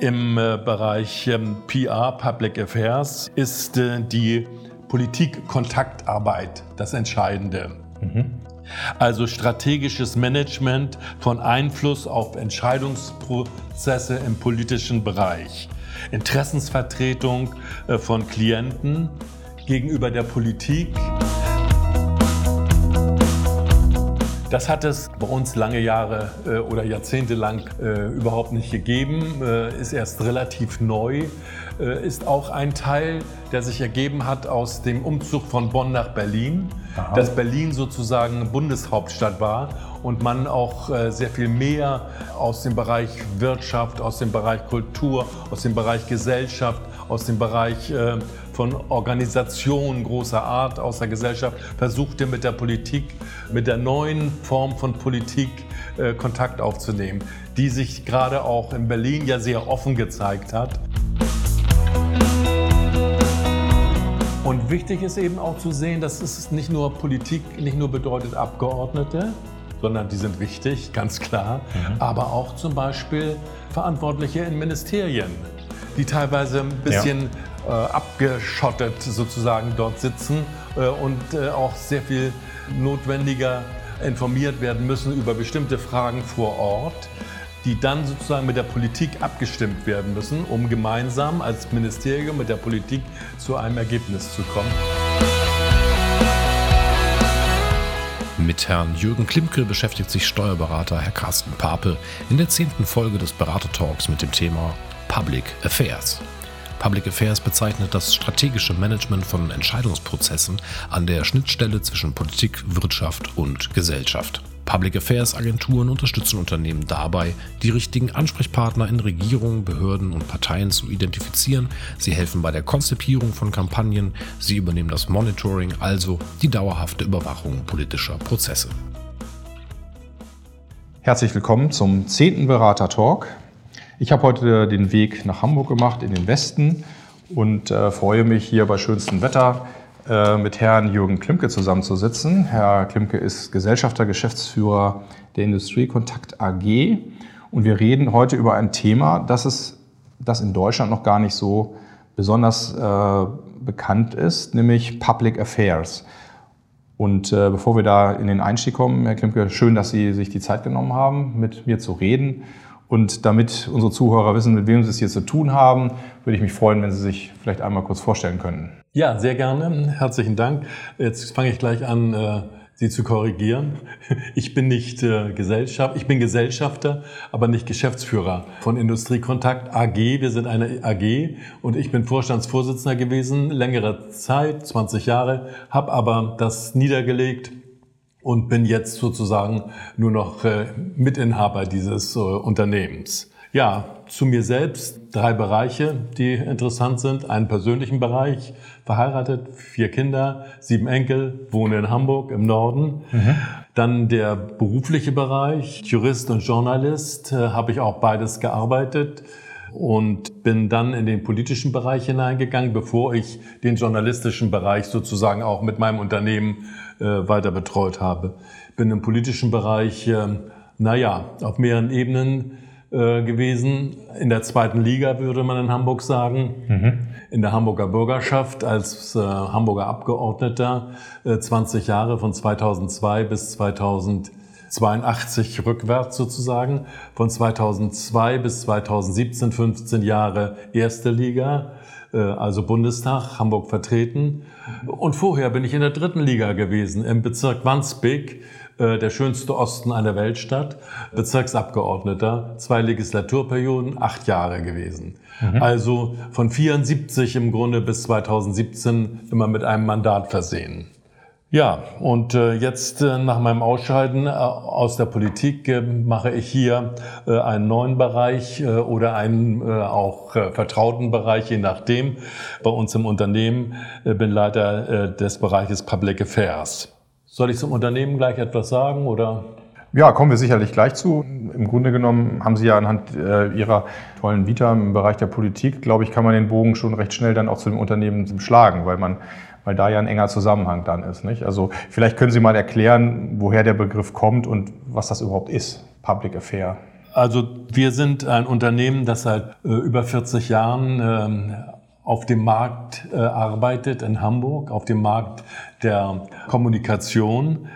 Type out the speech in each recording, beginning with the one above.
Im äh, Bereich ähm, PR, Public Affairs, ist äh, die Politikkontaktarbeit das Entscheidende. Mhm. Also strategisches Management von Einfluss auf Entscheidungsprozesse im politischen Bereich. Interessensvertretung äh, von Klienten gegenüber der Politik. Das hat es bei uns lange Jahre äh, oder Jahrzehnte lang äh, überhaupt nicht gegeben, äh, ist erst relativ neu, äh, ist auch ein Teil, der sich ergeben hat aus dem Umzug von Bonn nach Berlin, Aha. dass Berlin sozusagen Bundeshauptstadt war und man auch äh, sehr viel mehr aus dem Bereich Wirtschaft, aus dem Bereich Kultur, aus dem Bereich Gesellschaft, aus dem Bereich äh, von Organisationen großer Art aus der Gesellschaft versuchte mit der Politik, mit der neuen Form von Politik äh, Kontakt aufzunehmen, die sich gerade auch in Berlin ja sehr offen gezeigt hat. Und wichtig ist eben auch zu sehen, dass es nicht nur Politik, nicht nur bedeutet Abgeordnete, sondern die sind wichtig, ganz klar, mhm. aber auch zum Beispiel Verantwortliche in Ministerien, die teilweise ein bisschen. Äh, abgeschottet sozusagen dort sitzen äh, und äh, auch sehr viel notwendiger informiert werden müssen über bestimmte Fragen vor Ort, die dann sozusagen mit der Politik abgestimmt werden müssen, um gemeinsam als Ministerium mit der Politik zu einem Ergebnis zu kommen. Mit Herrn Jürgen Klimke beschäftigt sich Steuerberater Herr Carsten Pape in der zehnten Folge des Beratertalks mit dem Thema Public Affairs. Public Affairs bezeichnet das strategische Management von Entscheidungsprozessen an der Schnittstelle zwischen Politik, Wirtschaft und Gesellschaft. Public Affairs Agenturen unterstützen Unternehmen dabei, die richtigen Ansprechpartner in Regierungen, Behörden und Parteien zu identifizieren. Sie helfen bei der Konzipierung von Kampagnen, sie übernehmen das Monitoring, also die dauerhafte Überwachung politischer Prozesse. Herzlich willkommen zum zehnten Berater Talk. Ich habe heute den Weg nach Hamburg gemacht, in den Westen und äh, freue mich hier bei schönstem Wetter äh, mit Herrn Jürgen Klimke zusammenzusitzen. Herr Klimke ist Gesellschafter, Geschäftsführer der Industriekontakt AG und wir reden heute über ein Thema, das, es, das in Deutschland noch gar nicht so besonders äh, bekannt ist, nämlich Public Affairs. Und äh, bevor wir da in den Einstieg kommen, Herr Klimke, schön, dass Sie sich die Zeit genommen haben, mit mir zu reden und damit unsere Zuhörer wissen, mit wem sie es hier zu tun haben, würde ich mich freuen, wenn Sie sich vielleicht einmal kurz vorstellen könnten. Ja, sehr gerne. Herzlichen Dank. Jetzt fange ich gleich an, äh, Sie zu korrigieren. Ich bin nicht äh, Gesellschaft, ich bin Gesellschafter, aber nicht Geschäftsführer von Industriekontakt AG. Wir sind eine AG und ich bin Vorstandsvorsitzender gewesen, längere Zeit, 20 Jahre, habe aber das niedergelegt und bin jetzt sozusagen nur noch äh, Mitinhaber dieses äh, Unternehmens. Ja, zu mir selbst drei Bereiche, die interessant sind. Einen persönlichen Bereich, verheiratet, vier Kinder, sieben Enkel, wohne in Hamburg im Norden. Mhm. Dann der berufliche Bereich, Jurist und Journalist, äh, habe ich auch beides gearbeitet und bin dann in den politischen Bereich hineingegangen, bevor ich den journalistischen Bereich sozusagen auch mit meinem Unternehmen äh, weiter betreut habe. Bin im politischen Bereich, äh, naja, auf mehreren Ebenen äh, gewesen. In der zweiten Liga würde man in Hamburg sagen. Mhm. In der Hamburger Bürgerschaft als äh, Hamburger Abgeordneter äh, 20 Jahre von 2002 bis 2000 82 rückwärts sozusagen, von 2002 bis 2017 15 Jahre erste Liga, äh, also Bundestag, Hamburg vertreten. Und vorher bin ich in der dritten Liga gewesen, im Bezirk Wandsbek, äh, der schönste Osten einer Weltstadt, Bezirksabgeordneter, zwei Legislaturperioden, acht Jahre gewesen. Mhm. Also von 74 im Grunde bis 2017 immer mit einem Mandat versehen. Ja, und äh, jetzt äh, nach meinem Ausscheiden äh, aus der Politik mache ich hier einen neuen Bereich oder einen auch vertrauten Bereich, je nachdem, bei uns im Unternehmen. Bin Leiter des Bereiches Public Affairs. Soll ich zum Unternehmen gleich etwas sagen oder? Ja, kommen wir sicherlich gleich zu. Im Grunde genommen haben Sie ja anhand äh, Ihrer tollen Vita im Bereich der Politik, glaube ich, kann man den Bogen schon recht schnell dann auch zu dem Unternehmen schlagen, weil man weil da ja ein enger Zusammenhang dann ist. Nicht? Also vielleicht können Sie mal erklären, woher der Begriff kommt und was das überhaupt ist, Public Affair. Also wir sind ein Unternehmen, das seit äh, über 40 Jahren ähm, auf dem Markt äh, arbeitet in Hamburg, auf dem Markt der Kommunikation.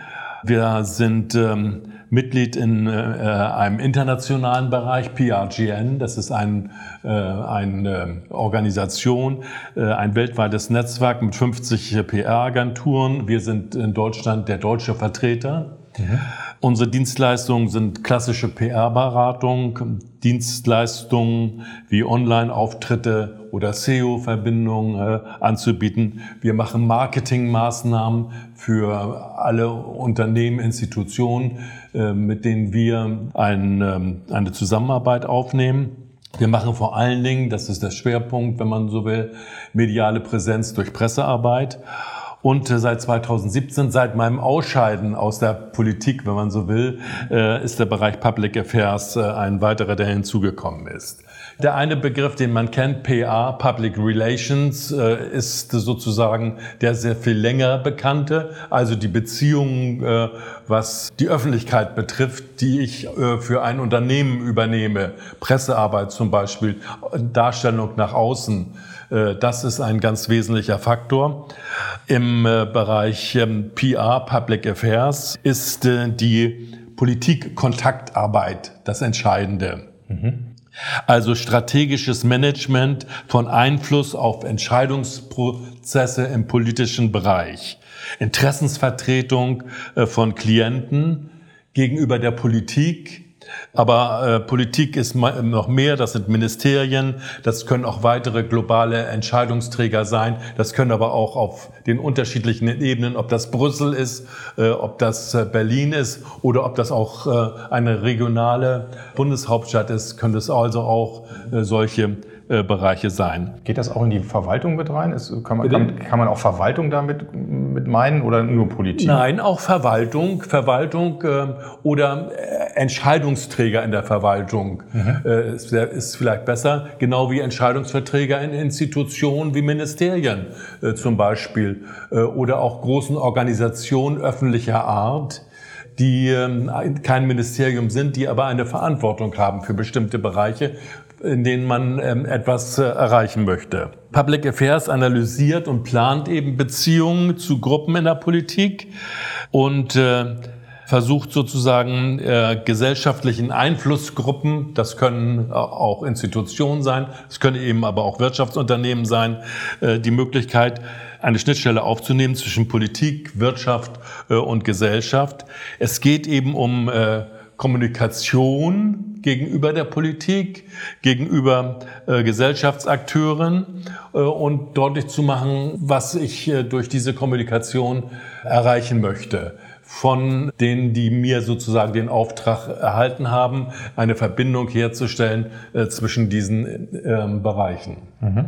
Wir sind ähm, Mitglied in äh, einem internationalen Bereich, PRGN. Das ist ein, äh, eine Organisation, äh, ein weltweites Netzwerk mit 50 PR-Agenturen. Wir sind in Deutschland der deutsche Vertreter. Mhm. Unsere Dienstleistungen sind klassische PR-Beratung, Dienstleistungen wie Online-Auftritte oder SEO-Verbindungen äh, anzubieten. Wir machen Marketingmaßnahmen für alle Unternehmen, Institutionen, äh, mit denen wir ein, ähm, eine Zusammenarbeit aufnehmen. Wir machen vor allen Dingen, das ist der Schwerpunkt, wenn man so will, mediale Präsenz durch Pressearbeit. Und äh, seit 2017, seit meinem Ausscheiden aus der Politik, wenn man so will, äh, ist der Bereich Public Affairs äh, ein weiterer, der hinzugekommen ist. Der eine Begriff, den man kennt, PA, Public Relations, ist sozusagen der sehr viel länger bekannte, also die Beziehungen, was die Öffentlichkeit betrifft, die ich für ein Unternehmen übernehme, Pressearbeit zum Beispiel, Darstellung nach außen das ist ein ganz wesentlicher Faktor. Im äh, Bereich ähm, PR, Public Affairs, ist äh, die Politikkontaktarbeit das Entscheidende. Mhm. Also strategisches Management von Einfluss auf Entscheidungsprozesse im politischen Bereich. Interessensvertretung von Klienten gegenüber der Politik, aber äh, Politik ist noch mehr, das sind Ministerien, das können auch weitere globale Entscheidungsträger sein, das können aber auch auf den unterschiedlichen Ebenen, ob das Brüssel ist, äh, ob das äh, Berlin ist oder ob das auch äh, eine regionale Bundeshauptstadt ist, können es also auch äh, solche Bereiche sein. Geht das auch in die Verwaltung mit rein? Ist, kann, man, kann, kann, man auch Verwaltung damit mit meinen oder nur Politik? Nein, auch Verwaltung, Verwaltung äh, oder Entscheidungsträger in der Verwaltung mhm. äh, ist, ist, vielleicht besser, genau wie Entscheidungsverträger in Institutionen wie Ministerien äh, zum Beispiel äh, oder auch großen Organisationen öffentlicher Art die ähm, kein Ministerium sind, die aber eine Verantwortung haben für bestimmte Bereiche in denen man ähm, etwas äh, erreichen möchte. Public Affairs analysiert und plant eben Beziehungen zu Gruppen in der Politik und äh, versucht sozusagen äh, gesellschaftlichen Einflussgruppen, das können auch Institutionen sein, es können eben aber auch Wirtschaftsunternehmen sein, äh, die Möglichkeit, eine Schnittstelle aufzunehmen zwischen Politik, Wirtschaft äh, und Gesellschaft. Es geht eben um äh, Kommunikation gegenüber der Politik, gegenüber äh, Gesellschaftsakteuren äh, und deutlich zu machen, was ich äh, durch diese Kommunikation erreichen möchte. Von denen, die mir sozusagen den Auftrag erhalten haben, eine Verbindung herzustellen äh, zwischen diesen ähm, Bereichen. Mhm.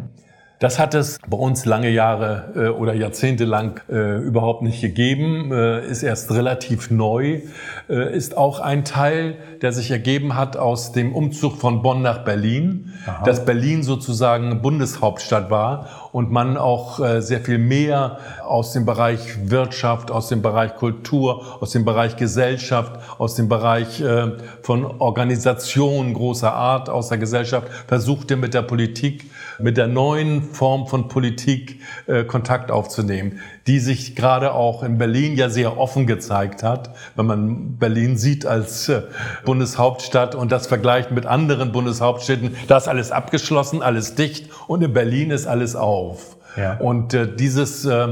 Das hat es bei uns lange Jahre äh, oder Jahrzehnte lang äh, überhaupt nicht gegeben, äh, ist erst relativ neu, äh, ist auch ein Teil, der sich ergeben hat aus dem Umzug von Bonn nach Berlin, Aha. dass Berlin sozusagen Bundeshauptstadt war und man auch äh, sehr viel mehr aus dem Bereich Wirtschaft, aus dem Bereich Kultur, aus dem Bereich Gesellschaft, aus dem Bereich äh, von Organisationen großer Art aus der Gesellschaft versuchte mit der Politik mit der neuen Form von Politik äh, Kontakt aufzunehmen, die sich gerade auch in Berlin ja sehr offen gezeigt hat. Wenn man Berlin sieht als äh, Bundeshauptstadt und das vergleicht mit anderen Bundeshauptstädten, da ist alles abgeschlossen, alles dicht und in Berlin ist alles auf. Ja. Und äh, dieses äh,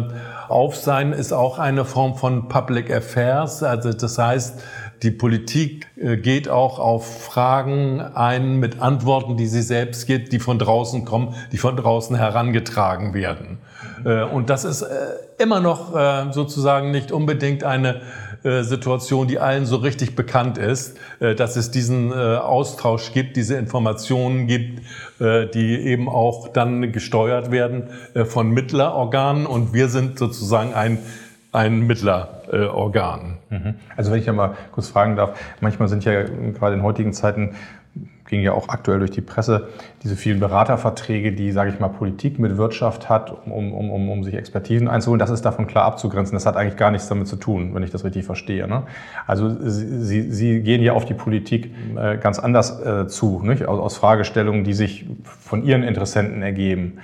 Aufsein ist auch eine Form von Public Affairs. Also das heißt, die Politik äh, geht auch auf Fragen ein mit Antworten, die sie selbst gibt, die von draußen kommen, die von draußen herangetragen werden. Äh, und das ist äh, immer noch sozusagen nicht unbedingt eine Situation, die allen so richtig bekannt ist, dass es diesen Austausch gibt, diese Informationen gibt, die eben auch dann gesteuert werden von Mittlerorganen. Und wir sind sozusagen ein, ein Mittlerorgan. Mhm. Also wenn ich ja mal kurz fragen darf, manchmal sind ja gerade in heutigen Zeiten ging ja auch aktuell durch die Presse, diese vielen Beraterverträge, die, sage ich mal, Politik mit Wirtschaft hat, um, um, um, um sich Expertisen einzuholen, das ist davon klar abzugrenzen. Das hat eigentlich gar nichts damit zu tun, wenn ich das richtig verstehe. Ne? Also Sie, Sie gehen ja auf die Politik äh, ganz anders äh, zu, nicht? Aus Fragestellungen, die sich von Ihren Interessenten ergeben.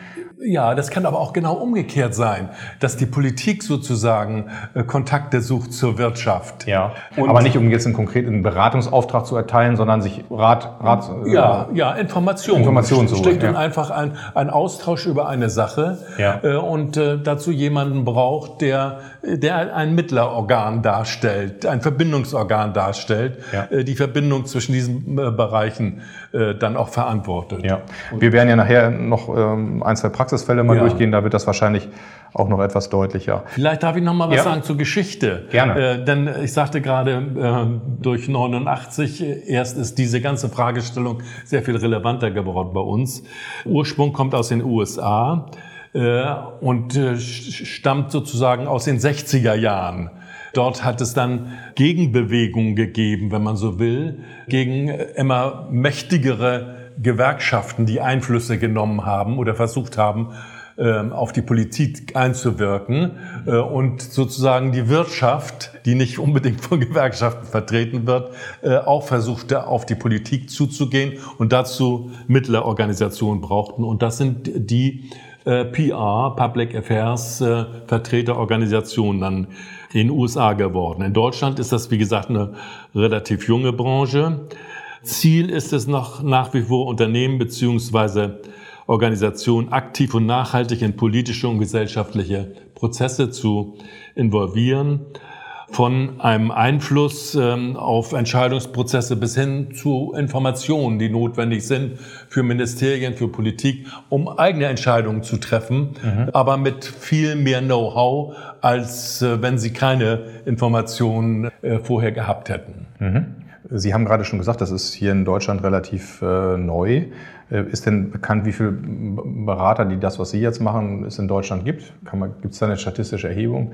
Ja, das kann aber auch genau umgekehrt sein, dass die Politik sozusagen äh, Kontakte sucht zur Wirtschaft. Ja, Und aber nicht um jetzt einen konkreten Beratungsauftrag zu erteilen, sondern sich Rat, Rat äh, ja, ja, Informationen. Informationen zu Steckt ja. einfach ein, ein Austausch über eine Sache ja. äh, und äh, dazu jemanden braucht, der, der ein Mittlerorgan darstellt, ein Verbindungsorgan darstellt, ja. äh, die Verbindung zwischen diesen äh, Bereichen dann auch verantwortet. Ja. Wir werden ja nachher noch ähm, ein, zwei Praxisfälle mal ja. durchgehen, da wird das wahrscheinlich auch noch etwas deutlicher. Vielleicht darf ich noch mal was ja. sagen zur Geschichte. Gerne. Äh, denn ich sagte gerade, äh, durch 89 äh, erst ist diese ganze Fragestellung sehr viel relevanter geworden bei uns. Ursprung kommt aus den USA äh, und äh, stammt sozusagen aus den 60er Jahren. Dort hat es dann Gegenbewegungen gegeben, wenn man so will, gegen immer mächtigere Gewerkschaften, die Einflüsse genommen haben oder versucht haben, ähm, auf die Politik einzuwirken äh, und sozusagen die Wirtschaft, die nicht unbedingt von Gewerkschaften vertreten wird, äh, auch versuchte, auf die Politik zuzugehen und dazu Mittlerorganisationen brauchten. Und das sind die äh, PR, Public Affairs Vertreterorganisationen dann in den USA geworden. In Deutschland ist das, wie gesagt, eine relativ junge Branche. Ziel ist es noch nach wie vor Unternehmen beziehungsweise Organisationen aktiv und nachhaltig in politische und gesellschaftliche Prozesse zu involvieren, von einem Einfluss ähm, auf Entscheidungsprozesse bis hin zu Informationen, die notwendig sind für Ministerien, für Politik, um eigene Entscheidungen zu treffen, mhm. aber mit viel mehr Know-how, als äh, wenn sie keine Informationen äh, vorher gehabt hätten. Mhm. Sie haben gerade schon gesagt, das ist hier in Deutschland relativ äh, neu. Äh, ist denn bekannt, wie viele Berater, die das, was Sie jetzt machen, es in Deutschland gibt? Gibt es da eine statistische Erhebung?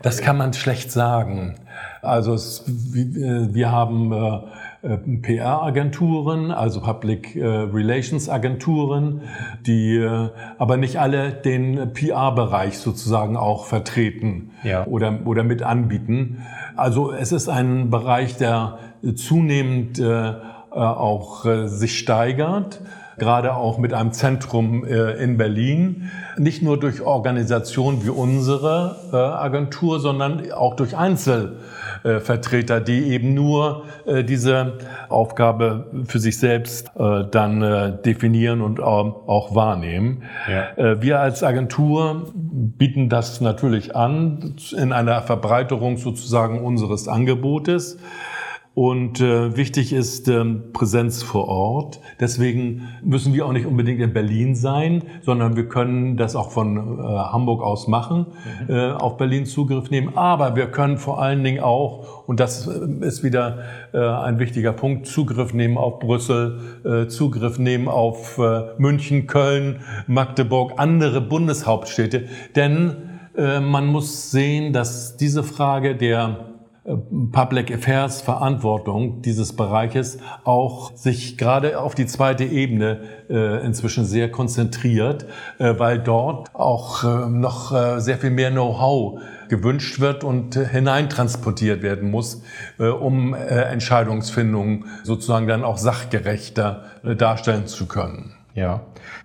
Das kann man schlecht sagen. Also es, wir haben äh, äh PR-Agenturen, also Public äh, Relations Agenturen, die äh, aber nicht alle den PR-Bereich sozusagen auch vertreten ja. oder, oder mit anbieten. Also es ist ein Bereich, der zunehmend äh, auch äh, sich steigert gerade auch mit einem Zentrum äh, in Berlin, nicht nur durch Organisationen wie unsere äh, Agentur, sondern auch durch Einzelvertreter, die eben nur äh, diese Aufgabe für sich selbst dann definieren und auch wahrnehmen. Ja. Wir als Agentur bieten das natürlich an in einer Verbreiterung sozusagen unseres Angebotes. Und äh, wichtig ist ähm, Präsenz vor Ort. Deswegen müssen wir auch nicht unbedingt in Berlin sein, sondern wir können das auch von äh, Hamburg aus machen, mhm. äh, auf Berlin Zugriff nehmen. Aber wir können vor allen Dingen auch, und das äh, ist wieder äh, ein wichtiger Punkt, Zugriff nehmen auf Brüssel, äh, Zugriff nehmen auf äh, München, Köln, Magdeburg, andere Bundeshauptstädte. Denn äh, man muss sehen, dass diese Frage der Public Affairs Verantwortung dieses Bereiches auch sich gerade auf die zweite Ebene äh, inzwischen sehr konzentriert, äh, weil dort auch äh, noch sehr viel mehr Know-how gewünscht wird und hineintransportiert werden muss, um Entscheidungsfindungen sozusagen dann auch sachgerechter darstellen zu können. Ja,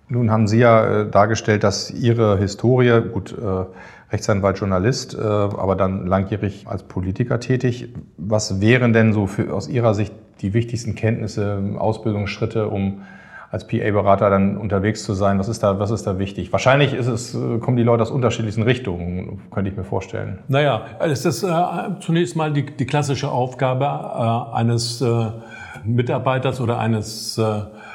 nun haben Sie ja dargestellt, dass Ihre Historie, gut, Rechtsanwalt, Journalist, äh, aber dann langjährig als Politiker tätig. Was wären denn so für, aus Ihrer Sicht die wichtigsten Kenntnisse, Ausbildungsschritte, um als PA-Berater dann unterwegs zu sein? Was ist da, was ist da wichtig? Wahrscheinlich ist es, äh, kommen die Leute aus unterschiedlichsten Richtungen, könnte ich mir vorstellen. Naja, es ist äh, zunächst mal die, die klassische Aufgabe eines Mitarbeiters oder eines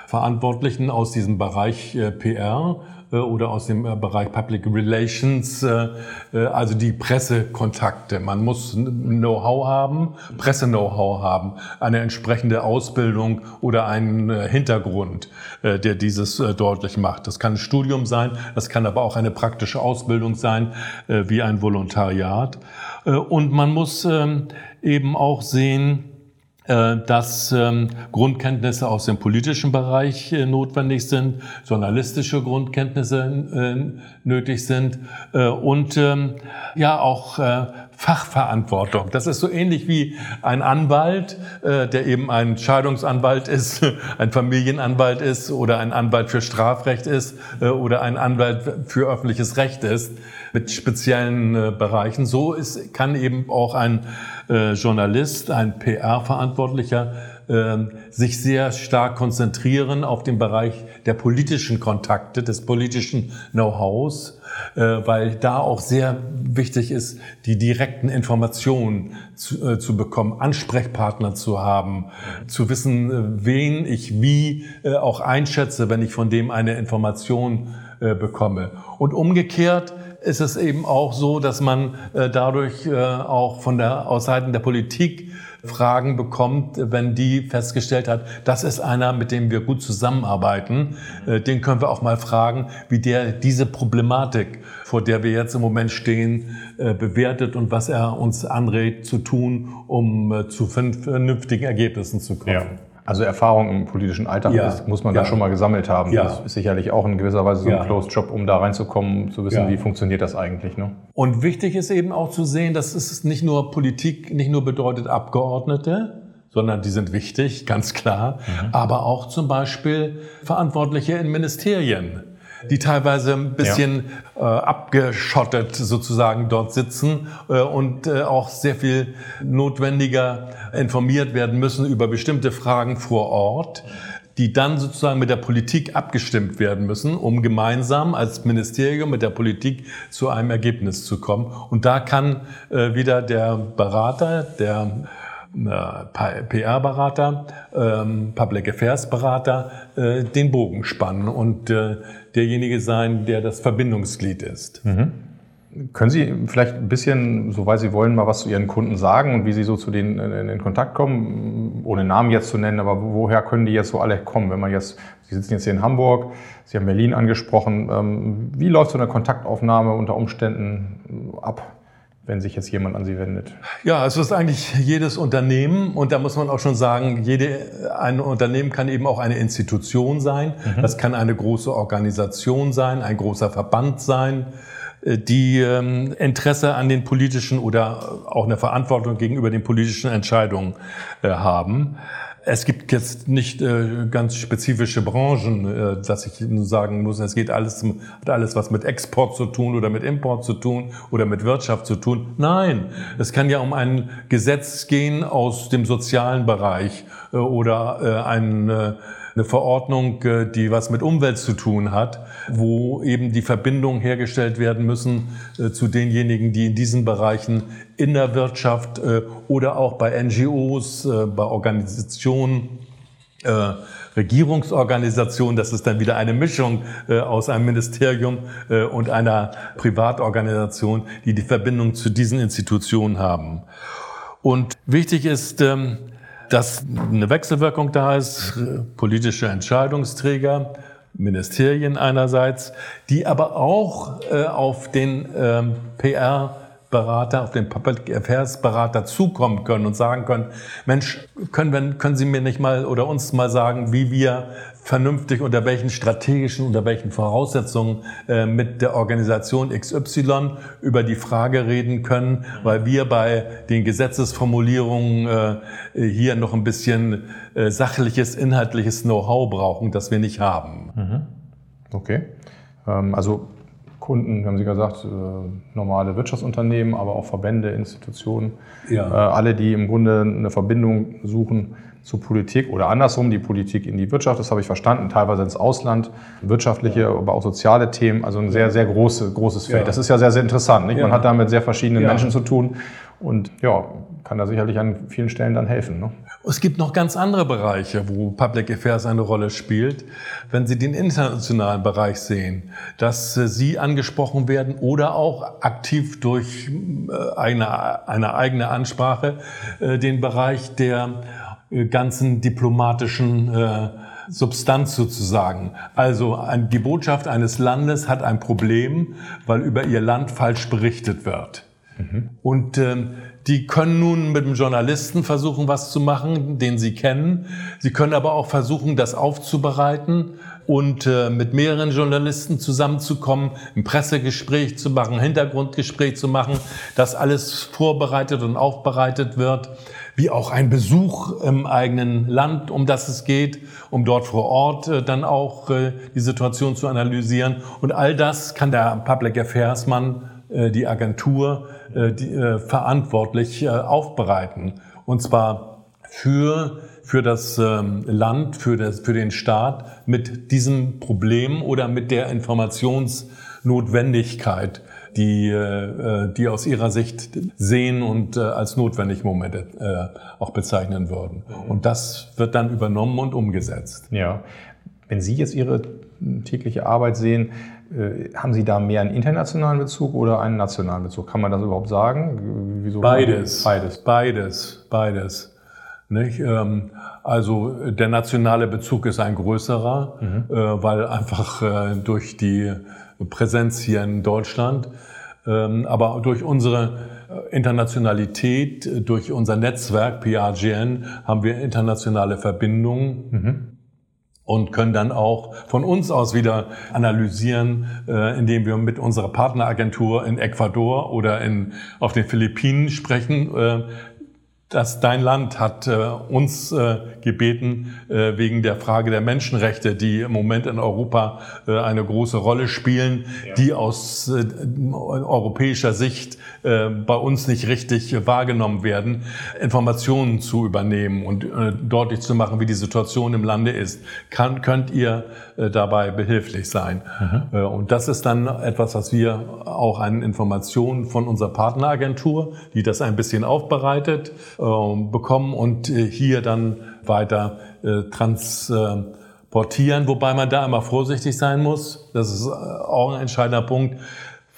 Verantwortlichen aus diesem Bereich PR oder aus dem äh, Bereich Public Relations, äh, also die Pressekontakte. Man muss Know-how haben, Presse-Know-how haben, eine entsprechende Ausbildung oder einen Hintergrund, der dieses deutlich macht. Das kann ein Studium sein, das kann aber auch eine praktische Ausbildung sein, wie ein Volontariat. Und man muss ähm, eben auch sehen, äh, dass ähm, Grundkenntnisse aus dem politischen Bereich äh, notwendig sind, journalistische Grundkenntnisse äh, nötig sind äh, und ähm, ja auch äh, Fachverantwortung. Das ist so ähnlich wie ein Anwalt, äh, der eben ein Scheidungsanwalt ist, ein Familienanwalt ist oder ein Anwalt für Strafrecht ist oder ein Anwalt für öffentliches Recht ist mit speziellen Bereichen. So ist, kann eben auch ein äh, Journalist, ein PR-Verantwortlicher, äh, sich sehr stark konzentrieren auf den Bereich der politischen Kontakte, des politischen Know-hows, äh, weil da auch sehr wichtig ist, die direkten Informationen zu, äh, zu bekommen, Ansprechpartner zu haben, zu wissen, äh, wen ich wie äh, auch einschätze, wenn ich von dem eine Information bekomme. Und umgekehrt ist es eben auch so, dass man äh, dadurch äh, auch von der, aus Seiten der Politik Fragen bekommt, wenn die festgestellt hat, das ist einer, mit dem wir gut zusammenarbeiten. Äh, den können wir auch mal fragen, wie der diese Problematik, vor der wir jetzt im Moment stehen, bewertet und was er uns anregt zu tun, um zu vernünftigen Ergebnissen zu kommen. Ja. Also Erfahrung im politischen Alltag ja. ist, muss man ja. da schon mal gesammelt haben. Ja. Das ist sicherlich auch in gewisser Weise so ein Closed Job, um da reinzukommen, zu wissen, wie funktioniert das eigentlich. Ne? Und wichtig ist eben auch zu sehen, dass es nicht nur Politik, nicht nur bedeutet Abgeordnete, sondern die sind wichtig, ganz klar, mhm. aber auch zum Beispiel Verantwortliche in Ministerien die teilweise ein bisschen ja. äh, abgeschottet sozusagen dort sitzen äh, und äh, auch sehr viel notwendiger informiert werden müssen über bestimmte Fragen vor Ort die dann sozusagen mit der Politik abgestimmt werden müssen, um gemeinsam als Ministerium mit der Politik zu einem Ergebnis zu kommen. Und da kann äh, wieder der Berater, der äh, PR-Berater, ähm, Public Affairs-Berater äh, den Bogen spannen und äh, derjenige sein, der das Verbindungsglied ist. Mhm. Können Sie vielleicht ein bisschen, soweit Sie wollen, mal was zu Ihren Kunden sagen und wie Sie so zu denen in, in Kontakt kommen, ohne Namen jetzt zu nennen, aber woher können die jetzt so alle kommen? Wenn man jetzt, Sie sitzen jetzt hier in Hamburg, Sie haben Berlin angesprochen, ähm, wie läuft so eine Kontaktaufnahme unter Umständen ab? Wenn sich jetzt jemand an Sie wendet? Ja, es ist eigentlich jedes Unternehmen und da muss man auch schon sagen, jede, ein Unternehmen kann eben auch eine Institution sein. Mhm. Das kann eine große Organisation sein, ein großer Verband sein, äh, die ähm, Interesse an den politischen oder auch eine Verantwortung gegenüber den politischen Entscheidungen äh, haben. Es gibt jetzt nicht äh, ganz spezifische Branchen, äh, dass ich sagen muss, es geht alles, hat alles was mit Export zu tun oder mit Import zu tun oder mit Wirtschaft zu tun. Nein, es kann ja um ein Gesetz gehen aus dem sozialen Bereich äh, oder äh, ein äh, eine Verordnung, äh, die was mit Umwelt zu tun hat, wo eben die Verbindungen hergestellt werden müssen äh, zu denjenigen, die in diesen Bereichen in der Wirtschaft äh, oder auch bei NGOs, bei Organisationen, Regierungsorganisationen, das ist dann wieder eine Mischung aus einem Ministerium und einer Privatorganisation, die die Verbindung zu diesen Institutionen haben. Und wichtig ist, ähm, dass eine Wechselwirkung da ist, politische Entscheidungsträger, Ministerien einerseits, die aber auch äh, auf den ähm, PR Berater, auf den Public Affairs Berater zukommen können und sagen können, Mensch, können, wir, können Sie mir nicht mal oder uns mal sagen, wie wir vernünftig unter welchen strategischen, unter welchen Voraussetzungen äh, mit der Organisation XY über die Frage reden können, weil wir bei den Gesetzesformulierungen äh, hier noch ein bisschen äh, sachliches, inhaltliches Know-how brauchen, das wir nicht haben. Mhm. Okay. Ähm, also Kunden, haben Sie gesagt, äh, normale Wirtschaftsunternehmen, aber auch Verbände, Institutionen, ja. Äh, alle, die im Grunde eine Verbindung suchen zu Politik oder andersrum, die Politik in die Wirtschaft, das habe ich verstanden, teilweise ins Ausland, wirtschaftliche, ja. aber auch soziale Themen, also ein sehr, sehr große, großes Feld. Ja. Das ist ja sehr, sehr interessant. Nicht? Man hat da mit sehr verschiedenen Menschen zu tun und ja, kann da sicherlich an vielen Stellen dann helfen. Ne? Es gibt noch ganz andere Bereiche, wo Public Affairs eine Rolle spielt. Wenn Sie den internationalen Bereich sehen, dass äh, Sie angesprochen werden oder auch aktiv durch äh, eine, eine eigene Ansprache äh, den Bereich der ganzen diplomatischen Substanz sozusagen. Also die Botschaft eines Landes hat ein Problem, weil über ihr Land falsch berichtet wird. Mhm. Und ähm, Die können nun mit dem Journalisten versuchen, was zu machen, den sie kennen. Sie können aber auch versuchen, das aufzubereiten und äh, mit mehreren Journalisten zusammenzukommen, ein Pressegespräch zu machen, Hintergrundgespräch zu machen, dass alles vorbereitet und aufbereitet wird, wie auch ein Besuch im eigenen Land, um das es geht, um dort vor Ort äh, dann auch äh, die Situation zu analysieren. Und all das kann der Public Affairs Mann, äh, die Agentur, verantwortlich aufbereiten. Und zwar für für das ähm, Land, für, das, für den Staat mit diesem Problem oder mit der Informationsnotwendigkeit, die, äh, die aus ihrer Sicht sehen und äh, als notwendig Momente äh, auch bezeichnen würden. Und das wird dann übernommen und umgesetzt. Ja. Wenn Sie jetzt Ihre tägliche Arbeit sehen, haben Sie da mehr einen internationalen Bezug oder einen nationalen Bezug? Kann man das überhaupt sagen? Wieso beides. Beides. Beides. Beides. Nicht? Ähm, also der nationale Bezug ist ein größerer, mhm. Äh, weil einfach äh, durch die Präsenz hier in Deutschland, ähm, aber durch unsere äh, Internationalität, durch unser Netzwerk PRGN haben wir internationale Verbindungen. Mhm und können dann auch von uns aus wieder analysieren, äh, indem wir mit unserer Partneragentur in Ecuador oder in, auf den Philippinen sprechen, äh, dass dein Land hat äh, uns äh, gebeten, äh, wegen der Frage der Menschenrechte, die im Moment in Europa äh, eine große Rolle spielen, ja. die aus äh, europäischer Sicht äh, bei uns nicht richtig wahrgenommen werden, Informationen zu übernehmen und deutlich zu machen, wie die Situation im Lande ist. Kann, könnt ihr dabei behilflich sein? Mhm. und das ist dann etwas, was wir auch an Informationen von unserer Partneragentur, die das ein bisschen aufbereitet, ähm, bekommen und äh, hier dann weiter äh, transportieren, wobei man da immer vorsichtig sein muss. Das ist äh, auch ein entscheidender Punkt.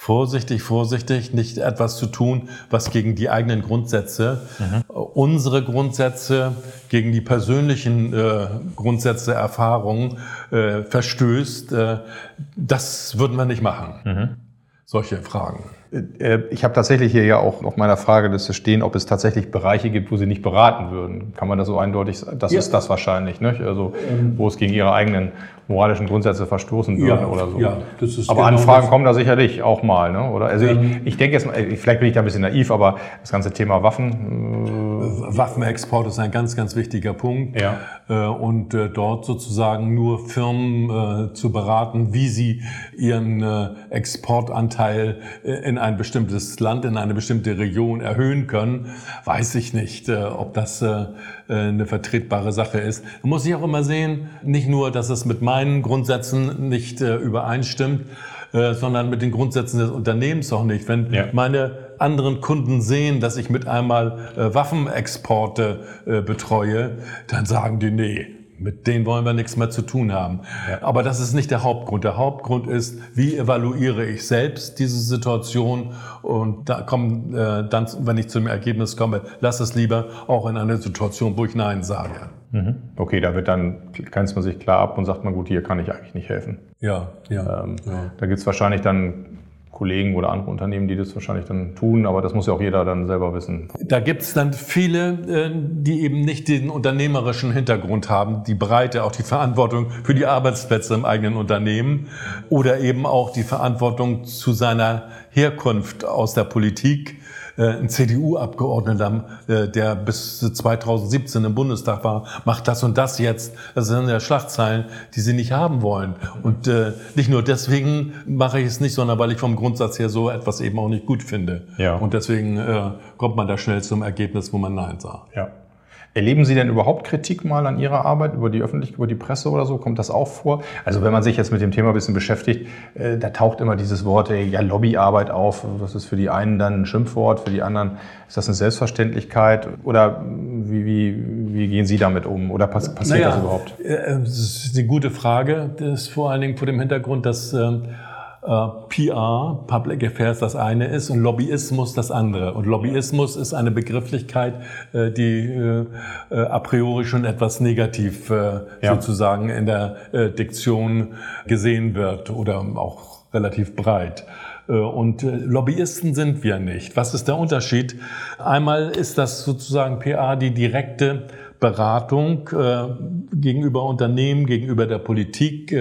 Vorsichtig, vorsichtig, nicht etwas zu tun, was gegen die eigenen Grundsätze, mhm. unsere Grundsätze, gegen die persönlichen äh, Grundsätze, Erfahrungen äh, verstößt. Äh, das würden wir nicht machen. Mhm. Solche Fragen. Äh, ich habe tatsächlich hier ja auch auf meiner Frageliste stehen, ob es tatsächlich Bereiche gibt, wo Sie nicht beraten würden. Kann man das so eindeutig, das ja. ist das wahrscheinlich, ne? also ähm. wo es gegen Ihre eigenen moralischen Grundsätze verstoßen würden ja, oder so. Ja, das ist aber genau Anfragen das. kommen da sicherlich auch mal, ne? oder? Also ähm. ich, ich denke jetzt, vielleicht bin ich da ein bisschen naiv, aber das ganze Thema Waffen... Äh Waffenexport ist ein ganz, ganz wichtiger Punkt. Ja. Äh, und äh, dort sozusagen nur Firmen zu beraten, wie sie ihren Exportanteil in ein bestimmtes Land, in eine bestimmte Region erhöhen können, weiß ich nicht, ob das eine vertretbare Sache ist. Man muss sich auch immer sehen, nicht nur, dass es mit meinen Grundsätzen nicht übereinstimmt, sondern mit den Grundsätzen des Unternehmens auch nicht. Wenn ja. meine anderen Kunden sehen, dass ich mit einmal äh, Waffenexporte äh, betreue, dann sagen die, nee, mit denen wollen wir nichts mehr zu tun haben. Ja. Aber das ist nicht der Hauptgrund. Der Hauptgrund ist, wie evaluiere ich selbst diese Situation und da kommen äh, dann, wenn ich zum Ergebnis komme, lass es lieber auch in einer Situation, wo ich Nein sage. Mhm. Okay, da wird dann, grenzt man sich klar ab und sagt man, gut, hier kann ich eigentlich nicht helfen. Ja, ja. Ähm, ja. Da gibt es wahrscheinlich dann Kollegen oder andere Unternehmen, die das wahrscheinlich dann tun, aber das muss ja auch jeder dann selber wissen. Da gibt es dann viele, äh, die eben nicht den unternehmerischen Hintergrund haben, die Breite, auch die Verantwortung für die Arbeitsplätze im eigenen Unternehmen oder eben auch die Verantwortung zu seiner Herkunft aus der Politik ein CDU-Abgeordneter, äh, der bis 2017 im Bundestag war, macht das und das jetzt. Das sind ja Schlagzeilen, die sie nicht haben wollen. Und äh, nicht nur deswegen mache ich es nicht, sondern weil ich vom Grundsatz her so etwas eben auch nicht gut finde. Ja. Und deswegen kommt man da schnell zum Ergebnis, wo man Nein sagt. Ja. Erleben Sie denn überhaupt Kritik mal an Ihrer Arbeit über die Öffentlichkeit, über die Presse oder so? Kommt das auch vor? Also wenn man sich jetzt mit dem Thema ein bisschen beschäftigt, äh, da taucht immer dieses Wort äh, ja, Lobbyarbeit auf. Das ist für die einen dann ein Schimpfwort, für die anderen ist das eine Selbstverständlichkeit. Oder wie, wie, wie gehen Sie damit um? Oder pass, passiert naja, das überhaupt? Äh, das ist eine gute Frage. Das ist vor allen Dingen vor dem Hintergrund, dass ähm, PR, Public Affairs das eine ist und Lobbyismus das andere. Und Lobbyismus ist eine Begrifflichkeit, äh, die äh, a priori schon etwas negativ ja. sozusagen in der Diktion gesehen wird oder auch relativ breit. Und Lobbyisten sind wir nicht. Was ist der Unterschied? Einmal ist das sozusagen PA die direkte Beratung gegenüber Unternehmen, gegenüber der Politik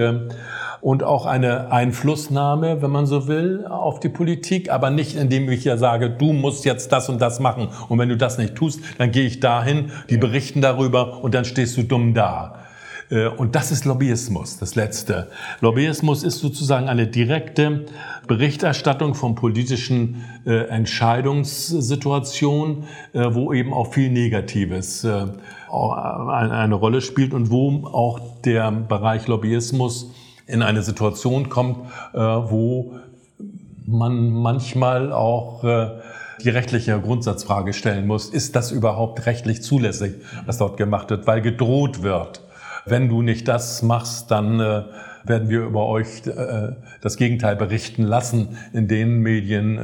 und auch eine Einflussnahme, wenn man so will, auf die Politik, aber nicht indem ich ja sage, du musst jetzt das und das machen und wenn du das nicht tust, dann gehe ich dahin, die berichten darüber und dann stehst du dumm da. Äh, und das ist Lobbyismus, das Letzte. Lobbyismus ist sozusagen eine direkte Berichterstattung von politischen äh, Entscheidungssituationen, äh, wo eben auch viel Negatives eine, Rolle spielt und wo auch der Bereich Lobbyismus in eine Situation kommt, wo man manchmal auch die rechtliche Grundsatzfrage stellen muss, ist das überhaupt rechtlich zulässig, was dort gemacht wird, weil gedroht wird. Wenn du nicht das machst, dann äh, werden wir über euch das Gegenteil berichten lassen in den Medien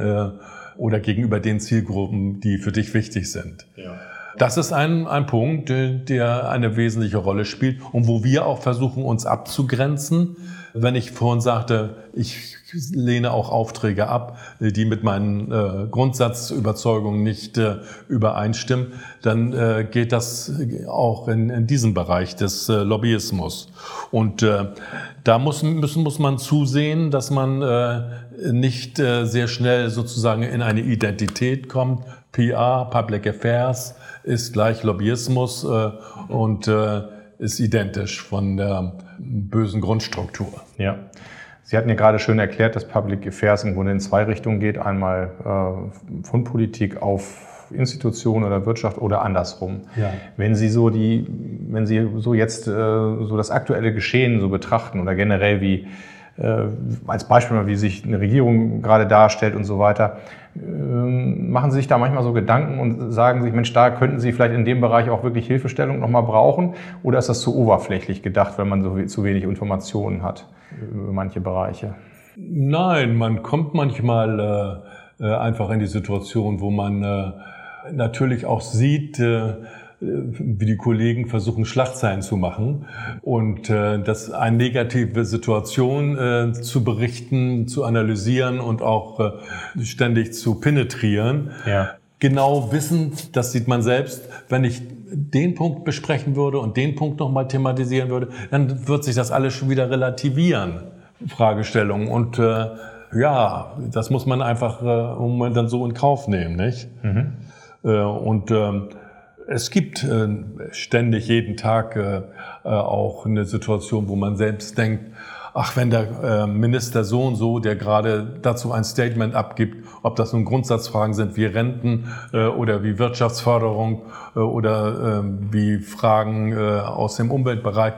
oder gegenüber den Zielgruppen, die für dich wichtig sind. Ja. Das ist ein, ein Punkt, der eine wesentliche Rolle spielt und wo wir auch versuchen, uns abzugrenzen. Wenn ich vorhin sagte, ich lehne auch Aufträge ab, die mit meinen äh, Grundsatzüberzeugungen nicht äh, übereinstimmen, dann äh, geht das auch in, in diesem Bereich des äh, Lobbyismus. Und äh, da muss, müssen, muss man zusehen, dass man äh, nicht äh, sehr schnell sozusagen in eine Identität kommt. PR, Public Affairs, ist gleich Lobbyismus äh, und äh, ist identisch von der bösen Grundstruktur. Ja. Sie hatten ja gerade schön erklärt, dass Public Affairs im Grunde in zwei Richtungen geht. Einmal äh, von Politik auf Institutionen oder Wirtschaft oder andersrum. Ja. Wenn Sie so die, wenn Sie so jetzt äh, so das aktuelle Geschehen so betrachten oder generell wie äh, als Beispiel mal, wie sich eine Regierung gerade darstellt und so weiter, ähm, machen Sie sich da manchmal so Gedanken und sagen sich, Mensch, da könnten Sie vielleicht in dem Bereich auch wirklich Hilfestellung nochmal brauchen? Oder ist das zu oberflächlich gedacht, wenn man so zu wenig Informationen hat über manche Bereiche? Nein, man kommt manchmal äh, äh einfach in die Situation, wo man äh, natürlich auch sieht, äh, wie die Kollegen versuchen, Schlagzeilen zu machen und äh, das eine negative Situation äh, zu berichten, zu analysieren und auch äh, ständig zu penetrieren. Ja. Genau wissend, das sieht man selbst, wenn ich den Punkt besprechen würde und den Punkt nochmal thematisieren würde, dann wird sich das alles schon wieder relativieren, Fragestellungen. Und äh, ja, das muss man einfach äh, im Moment dann so in Kauf nehmen, nicht? Mhm. Äh, und ähm, es gibt äh, ständig jeden Tag äh, äh, auch eine Situation, wo man selbst denkt, ach, wenn der äh, Minister so und so, der gerade dazu ein Statement abgibt, ob das nun Grundsatzfragen sind wie Renten äh, oder wie Wirtschaftsförderung äh, oder äh, wie Fragen aus dem Umweltbereich,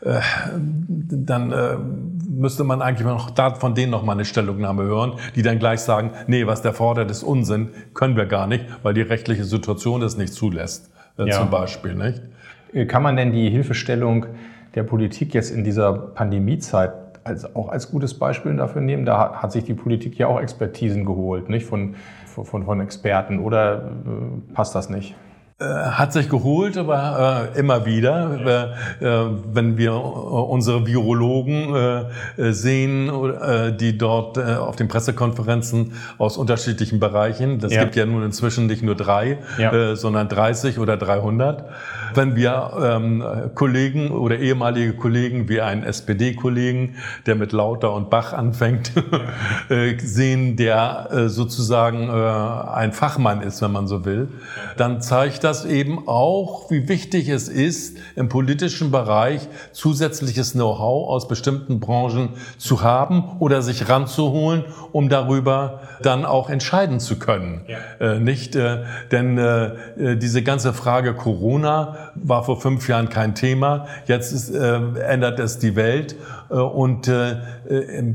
dann müsste man eigentlich noch da von denen noch mal eine Stellungnahme hören, die dann gleich sagen, nee, was der fordert, ist Unsinn, können wir gar nicht, weil die rechtliche Situation es nicht zulässt, ja. zum Beispiel. Nicht? Kann man denn die Hilfestellung der Politik jetzt in dieser Pandemiezeit als, auch als gutes Beispiel dafür nehmen? Da hat sich die Politik ja auch Expertisen geholt, nicht von, von, von Experten, oder passt das nicht? Äh, hat sich geholt, aber äh, immer wieder, äh, äh wenn wir äh, unsere Virologen äh, sehen, die dort auf den Pressekonferenzen aus unterschiedlichen Bereichen, das ja. gibt ja nun inzwischen nicht nur drei, ja. sondern 30 oder 300, wenn wir ähm, Kollegen oder ehemalige Kollegen wie einen SPD-Kollegen, der mit Lauter und Bach anfängt, sehen, der sozusagen ein Fachmann ist, wenn man so will, dann zeigt das eben auch, wie wichtig es ist, im politischen Bereich zusätzliches Know-how aus bestimmten Branchen zu haben oder sich ranzuholen, um darüber dann auch entscheiden zu können. Ja. Äh, nicht, äh, denn äh, äh diese ganze Frage Corona war vor fünf Jahren kein Thema. Jetzt ist, äh, ändert es die Welt und äh,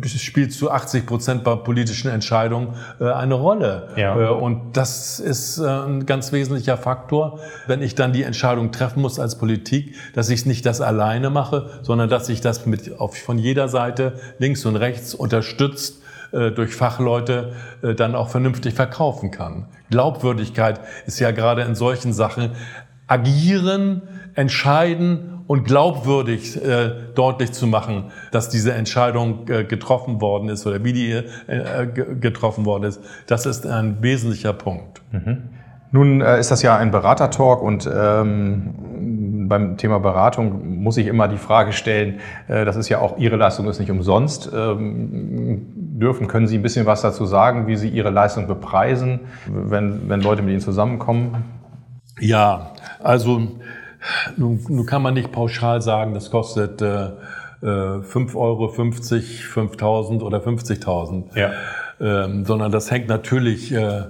spielt zu 80 Prozent bei politischen Entscheidungen eine Rolle. Ja. Und das ist ein ganz wesentlicher Faktor wenn ich dann die Entscheidung treffen muss als Politik, dass ich nicht das alleine mache, sondern dass ich das mit auf, von jeder Seite links und rechts unterstützt äh, durch Fachleute äh, dann auch vernünftig verkaufen kann. Glaubwürdigkeit ist ja gerade in solchen Sachen agieren, entscheiden und glaubwürdig äh, deutlich zu machen, dass diese Entscheidung äh, getroffen worden ist oder wie die äh, getroffen worden ist, das ist ein wesentlicher Punkt. Mhm. Nun äh, ist das ja ein Beratertalk und ähm, beim Thema Beratung muss ich immer die Frage stellen, äh, das ist ja auch Ihre Leistung ist nicht umsonst. Ähm, dürfen, können Sie ein bisschen was dazu sagen, wie Sie Ihre Leistung bepreisen, wenn, wenn Leute mit Ihnen zusammenkommen? Ja, also nun, nun kann man nicht pauschal sagen, das kostet äh, 5 äh, Euro, 50, 5000 oder 50.000, ja. ähm, sondern das hängt natürlich äh,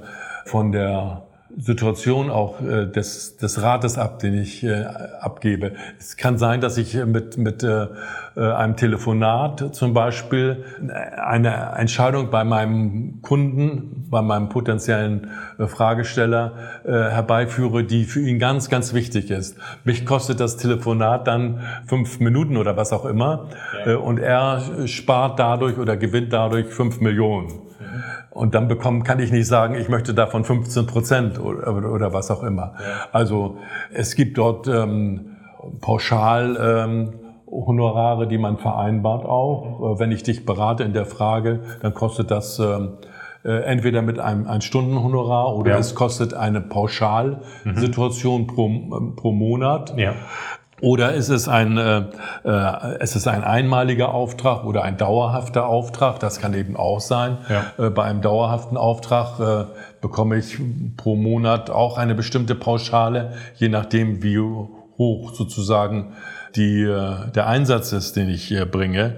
von der Situation auch äh, des, des Rates ab, den ich äh, abgebe. Es kann sein, dass ich mit, mit äh, äh einem Telefonat zum Beispiel eine Entscheidung bei meinem Kunden, bei meinem potenziellen äh, Fragesteller äh, herbeiführe, die für ihn ganz, ganz wichtig ist. Mich kostet das Telefonat dann fünf Minuten oder was auch immer äh, und er spart dadurch oder gewinnt dadurch fünf Millionen. Und dann bekommen, kann ich nicht sagen, ich möchte davon 15 Prozent oder, oder was auch immer. Also es gibt dort ähm, pauschal ähm, Honorare, die man vereinbart auch. Äh, wenn ich dich berate in der Frage, dann kostet das ähm, äh, entweder mit einem ein Stundenhonorar oder ja. es kostet eine Pauschalsituation mhm. pro, pro Monat. Ja. Oder ist es ein, äh, äh, ist es ein einmaliger Auftrag oder ein dauerhafter Auftrag? Das kann eben auch sein. Ja. Äh, bei einem dauerhaften Auftrag äh, bekomme ich pro Monat auch eine bestimmte Pauschale, je nachdem, wie hoch sozusagen die, äh, der Einsatz ist, den ich hier bringe.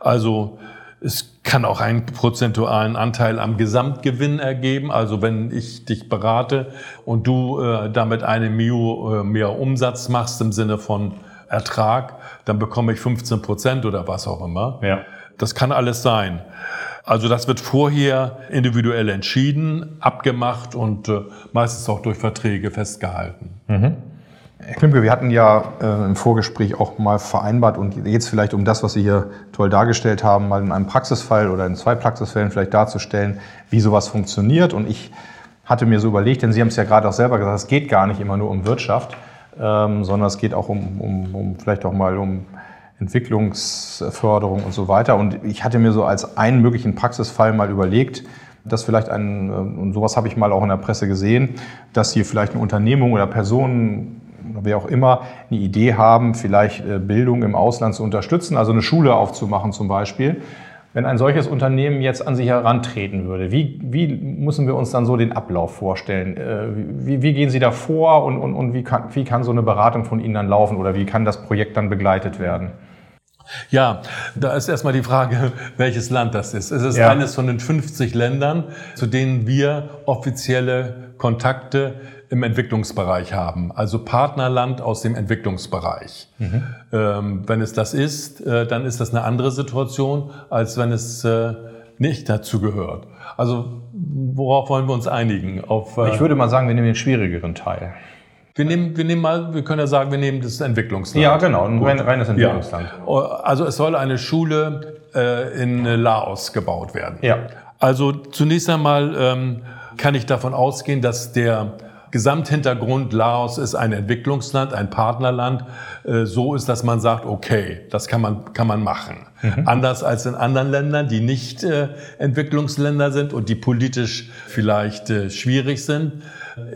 Also es kann auch einen prozentualen Anteil am Gesamtgewinn ergeben. Also wenn ich dich berate und du äh, damit eine Mio äh, mehr Umsatz machst im Sinne von Ertrag, dann bekomme ich 15 Prozent oder was auch immer. Ja. Das kann alles sein. Also das wird vorher individuell entschieden, abgemacht und äh, meistens auch durch Verträge festgehalten. Mhm. Herr Klimke, wir hatten ja äh, im Vorgespräch auch mal vereinbart und jetzt vielleicht um das, was Sie hier toll dargestellt haben, mal in einem Praxisfall oder in zwei Praxisfällen vielleicht darzustellen, wie sowas funktioniert. Und ich hatte mir so überlegt, denn Sie haben es ja gerade auch selber gesagt, es geht gar nicht immer nur um Wirtschaft, ähm, sondern es geht auch um, um, um vielleicht auch mal um Entwicklungsförderung und so weiter. Und ich hatte mir so als einen möglichen Praxisfall mal überlegt, dass vielleicht ein, äh, und sowas habe ich mal auch in der Presse gesehen, dass hier vielleicht eine Unternehmung oder Personen wer auch immer eine Idee haben, vielleicht äh, Bildung im Ausland zu unterstützen, also eine Schule aufzumachen zum Beispiel. Wenn ein solches Unternehmen jetzt an sich herantreten würde, wie, wie müssen wir uns dann so den Ablauf vorstellen? Äh, wie, wie gehen Sie da vor und, und, und wie, kann, wie kann so eine Beratung von Ihnen dann laufen oder wie kann das Projekt dann begleitet werden? Ja, da ist erstmal die Frage, welches Land das ist. Es ist ja. eines von den 50 Ländern, zu denen wir offizielle Kontakte im Entwicklungsbereich haben, also Partnerland aus dem Entwicklungsbereich. Mhm. Ähm, wenn es das ist, äh, dann ist das eine andere Situation, als wenn es äh, nicht dazu gehört. Also worauf wollen wir uns einigen? Auf, äh, ich würde mal sagen, wir nehmen den schwierigeren Teil. Wir nehmen, wir nehmen mal, wir können ja sagen, wir nehmen das Entwicklungsland. Ja, genau, ein Gut. reines Entwicklungsland. Ja. Also es soll eine Schule äh, in Laos gebaut werden. Ja. Also zunächst einmal ähm, kann ich davon ausgehen, dass der Gesamthintergrund Laos ist ein Entwicklungsland, ein Partnerland. Äh, so ist, dass man sagt, okay, das kann man, kann man machen. Mhm. Anders als in anderen Ländern, die nicht äh, Entwicklungsländer sind und die politisch vielleicht äh, schwierig sind,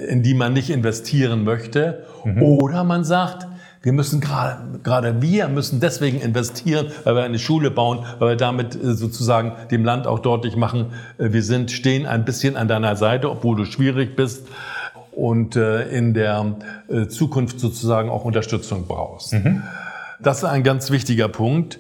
in die man nicht investieren möchte. Mhm. Oder man sagt, wir müssen gerade, gerade wir müssen deswegen investieren, weil wir eine Schule bauen, weil wir damit sozusagen dem Land auch deutlich machen, wir sind, stehen ein bisschen an deiner Seite, obwohl du schwierig bist und äh, in der äh, Zukunft sozusagen auch Unterstützung brauchst. Mhm. Das ist ein ganz wichtiger Punkt.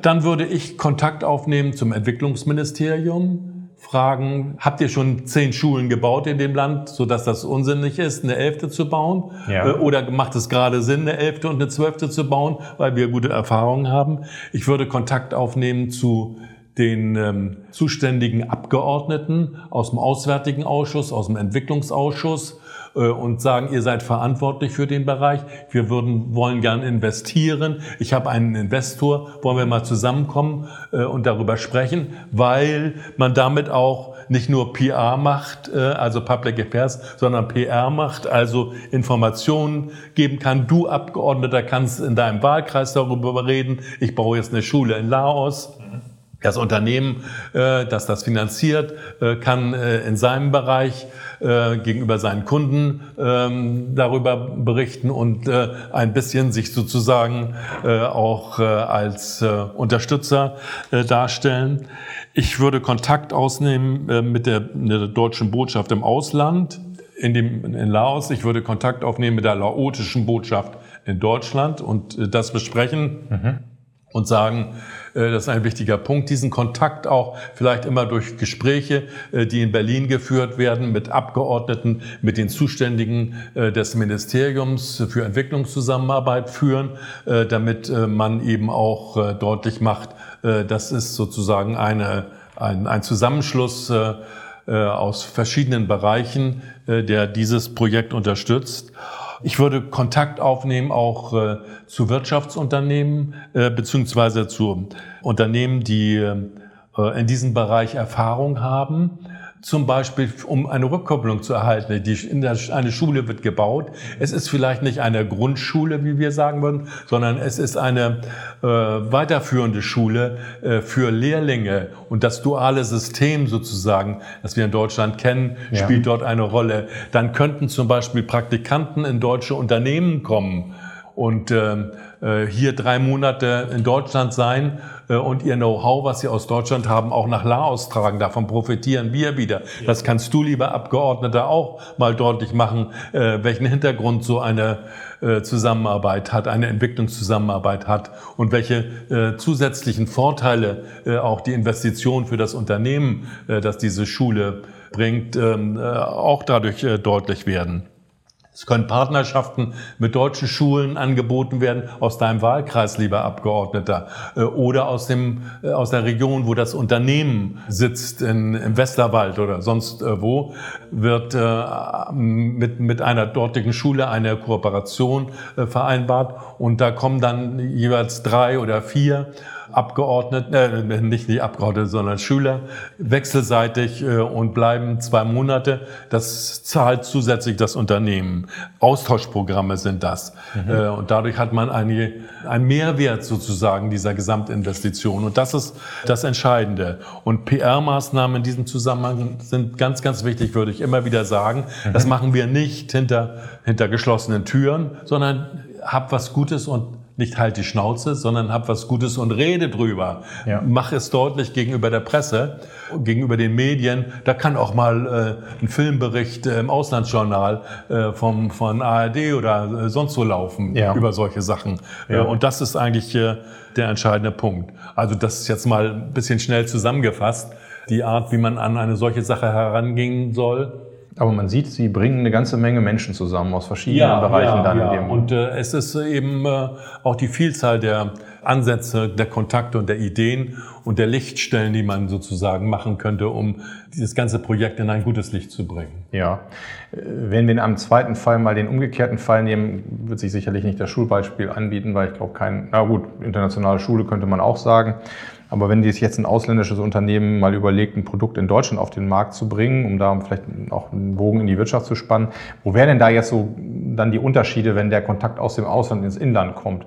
Dann würde ich Kontakt aufnehmen zum Entwicklungsministerium, fragen, habt ihr schon zehn Schulen gebaut in dem Land, sodass das unsinnig ist, eine elfte zu bauen? Ja. Äh, oder macht es gerade Sinn, eine elfte und eine zwölfte zu bauen, weil wir gute Erfahrungen haben? Ich würde Kontakt aufnehmen zu den ähm, zuständigen Abgeordneten aus dem Auswärtigen Ausschuss, aus dem Entwicklungsausschuss äh, und sagen, ihr seid verantwortlich für den Bereich. Wir würden, wollen gern investieren. Ich habe einen Investor. Wollen wir mal zusammenkommen äh, und darüber sprechen, weil man damit auch nicht nur PR macht, äh, also Public Affairs, sondern PR macht, also Informationen geben kann. Du Abgeordneter kannst in deinem Wahlkreis darüber reden. Ich baue jetzt eine Schule in Laos. Das Unternehmen, äh, das das finanziert, äh, kann äh, in seinem Bereich gegenüber seinen Kunden ähm, darüber berichten und ein bisschen sich sozusagen auch als Unterstützer darstellen. Ich würde Kontakt ausnehmen mit der, der deutschen Botschaft im Ausland, in, dem, in Laos. Ich würde Kontakt aufnehmen mit der laotischen Botschaft in Deutschland und das besprechen. Mhm und sagen, äh, das ist ein wichtiger Punkt, diesen Kontakt auch vielleicht immer durch Gespräche, äh, die in Berlin geführt werden, mit Abgeordneten, mit den Zuständigen äh, des Ministeriums für Entwicklungszusammenarbeit führen, damit man eben auch deutlich macht, das ist sozusagen eine, ein, ein Zusammenschluss aus verschiedenen Bereichen, der dieses Projekt unterstützt. Ich würde Kontakt aufnehmen auch äh, zu Wirtschaftsunternehmen äh, beziehungsweise zu Unternehmen, die äh, in diesem Bereich Erfahrung haben zum Beispiel, um eine Rückkopplung zu erhalten. Die, in der, eine Schule wird gebaut. Es ist vielleicht nicht eine Grundschule, wie wir sagen würden, sondern es ist eine äh, weiterführende Schule äh, für Lehrlinge. Und das duale System sozusagen, das wir in Deutschland kennen, ja. spielt dort eine Rolle. Dann könnten zum Beispiel Praktikanten in deutsche Unternehmen kommen und ähm, äh, hier drei Monate in Deutschland sein äh, und ihr Know-how, was sie aus Deutschland haben, auch nach Laos tragen. Davon profitieren wir wieder. Das kannst du, lieber Abgeordneter, auch mal deutlich machen, äh, welchen Hintergrund so eine äh, Zusammenarbeit hat, eine Entwicklungszusammenarbeit hat und welche äh, zusätzlichen Vorteile äh, auch die Investition für das Unternehmen, äh, das diese Schule bringt, ähm, äh, auch dadurch äh, deutlich werden. Es können Partnerschaften mit deutschen Schulen angeboten werden. Aus deinem Wahlkreis, lieber Abgeordneter, äh, oder aus, dem, äh, aus der Region, wo das Unternehmen sitzt, in, im Westerwald oder sonst äh, wo, wird mit, mit einer dortigen Schule eine Kooperation vereinbart. Und da kommen dann jeweils drei oder vier Abgeordneten, äh, nicht die Abgeordnete, sondern Schüler, wechselseitig äh, und bleiben zwei Monate. Das zahlt zusätzlich das Unternehmen. Austauschprogramme sind das. Mhm. Äh, und dadurch hat man eine, einen Mehrwert sozusagen dieser Gesamtinvestition. Und das ist das Entscheidende. Und PR-Maßnahmen in diesem Zusammenhang sind ganz, ganz wichtig, würde ich immer wieder sagen. Mhm. Das machen wir nicht hinter, hinter geschlossenen Türen, sondern hab was Gutes und nicht halt die Schnauze, sondern hab was Gutes und rede drüber. Ja. Mach es deutlich gegenüber der Presse, gegenüber den Medien. Da kann auch mal äh, ein Filmbericht äh, im Auslandsjournal äh, vom, von ARD oder äh, sonst wo laufen ja. über solche Sachen. Ja. Äh, und das ist eigentlich äh, der entscheidende Punkt. Also das ist jetzt mal ein bisschen schnell zusammengefasst. Die Art, wie man an eine solche Sache herangehen soll, aber man sieht, Sie bringen eine ganze Menge Menschen zusammen aus verschiedenen ja, Bereichen ja, dann ja. in dem. Und äh, es ist eben äh, auch die Vielzahl der Ansätze, der Kontakte und der Ideen und der Lichtstellen, die man sozusagen machen könnte, um dieses ganze Projekt in ein gutes Licht zu bringen. Ja. Äh, wenn wir in einem zweiten Fall mal den umgekehrten Fall nehmen, wird sich sicherlich nicht das Schulbeispiel anbieten, weil ich glaube kein, na gut, internationale Schule könnte man auch sagen. Aber wenn sich jetzt ein ausländisches Unternehmen mal überlegt, ein Produkt in Deutschland auf den Markt zu bringen, um da vielleicht auch einen Bogen in die Wirtschaft zu spannen, wo wären denn da jetzt so dann die Unterschiede, wenn der Kontakt aus dem Ausland ins Inland kommt?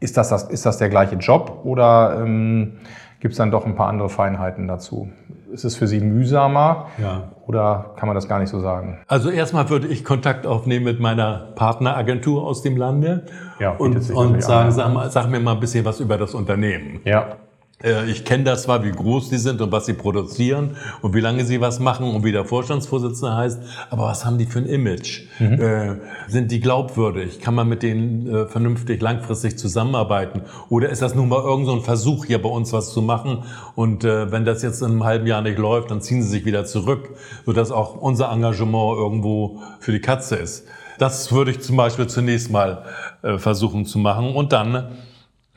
Ist das, das, ist das der gleiche Job oder ähm, gibt es dann doch ein paar andere Feinheiten dazu? Ist es für Sie mühsamer ja. oder kann man das gar nicht so sagen? Also erstmal würde ich Kontakt aufnehmen mit meiner Partneragentur aus dem Lande ja, und, und sagen, sag, sag, mir mal ein bisschen was über das Unternehmen. Ja. Äh, ich kenne das zwar, wie groß die sind und was sie produzieren und wie lange sie was machen und wie der Vorstandsvorsitzende heißt, aber was haben die für ein Image? Mhm. Äh, sind die glaubwürdig? Kann man mit denen äh, vernünftig langfristig zusammenarbeiten? Oder ist das nun mal irgend so ein Versuch, hier bei uns was zu machen und äh, wenn das jetzt in einem halben Jahr nicht läuft, dann ziehen sie sich wieder zurück, sodass auch unser Engagement irgendwo für die Katze ist. Das würde ich zum Beispiel zunächst mal äh, versuchen zu machen und dann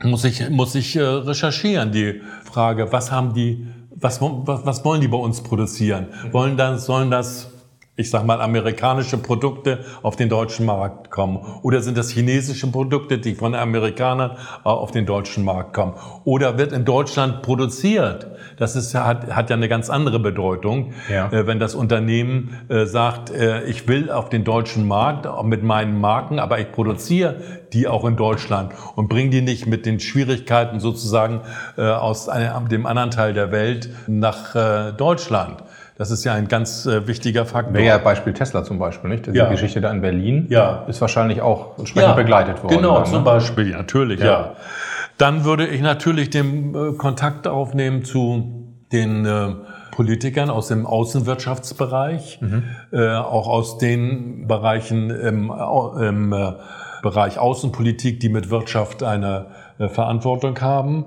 muss ich, muss ich äh, recherchieren. Die Frage, was haben die, was, was, was wollen die bei uns produzieren? Wollen das, sollen das ich sag mal, amerikanische Produkte auf den deutschen Markt kommen? Oder sind das chinesische Produkte, die von Amerikanern auf den deutschen Markt kommen? Oder wird in Deutschland produziert? Das ist, hat, hat ja eine ganz andere Bedeutung, ja. äh, wenn das Unternehmen äh, sagt, äh, ich will auf den deutschen Markt mit meinen Marken, aber ich produziere die auch in Deutschland und bringe die nicht mit den Schwierigkeiten sozusagen äh, aus einem, dem anderen Teil der Welt nach äh, Deutschland. Das ist ja ein ganz äh, wichtiger Faktor. Wäre ja Beispiel Tesla zum Beispiel, nicht? Die ja. Geschichte da in Berlin ja. ist wahrscheinlich auch entsprechend ja, begleitet worden. Genau, dann, zum ne? Beispiel, natürlich, ja. Dann würde ich natürlich den äh, Kontakt aufnehmen zu den äh, Politikern aus dem Außenwirtschaftsbereich, mhm. äh, auch aus den Bereichen im, im äh, Bereich Außenpolitik, die mit Wirtschaft eine Verantwortung haben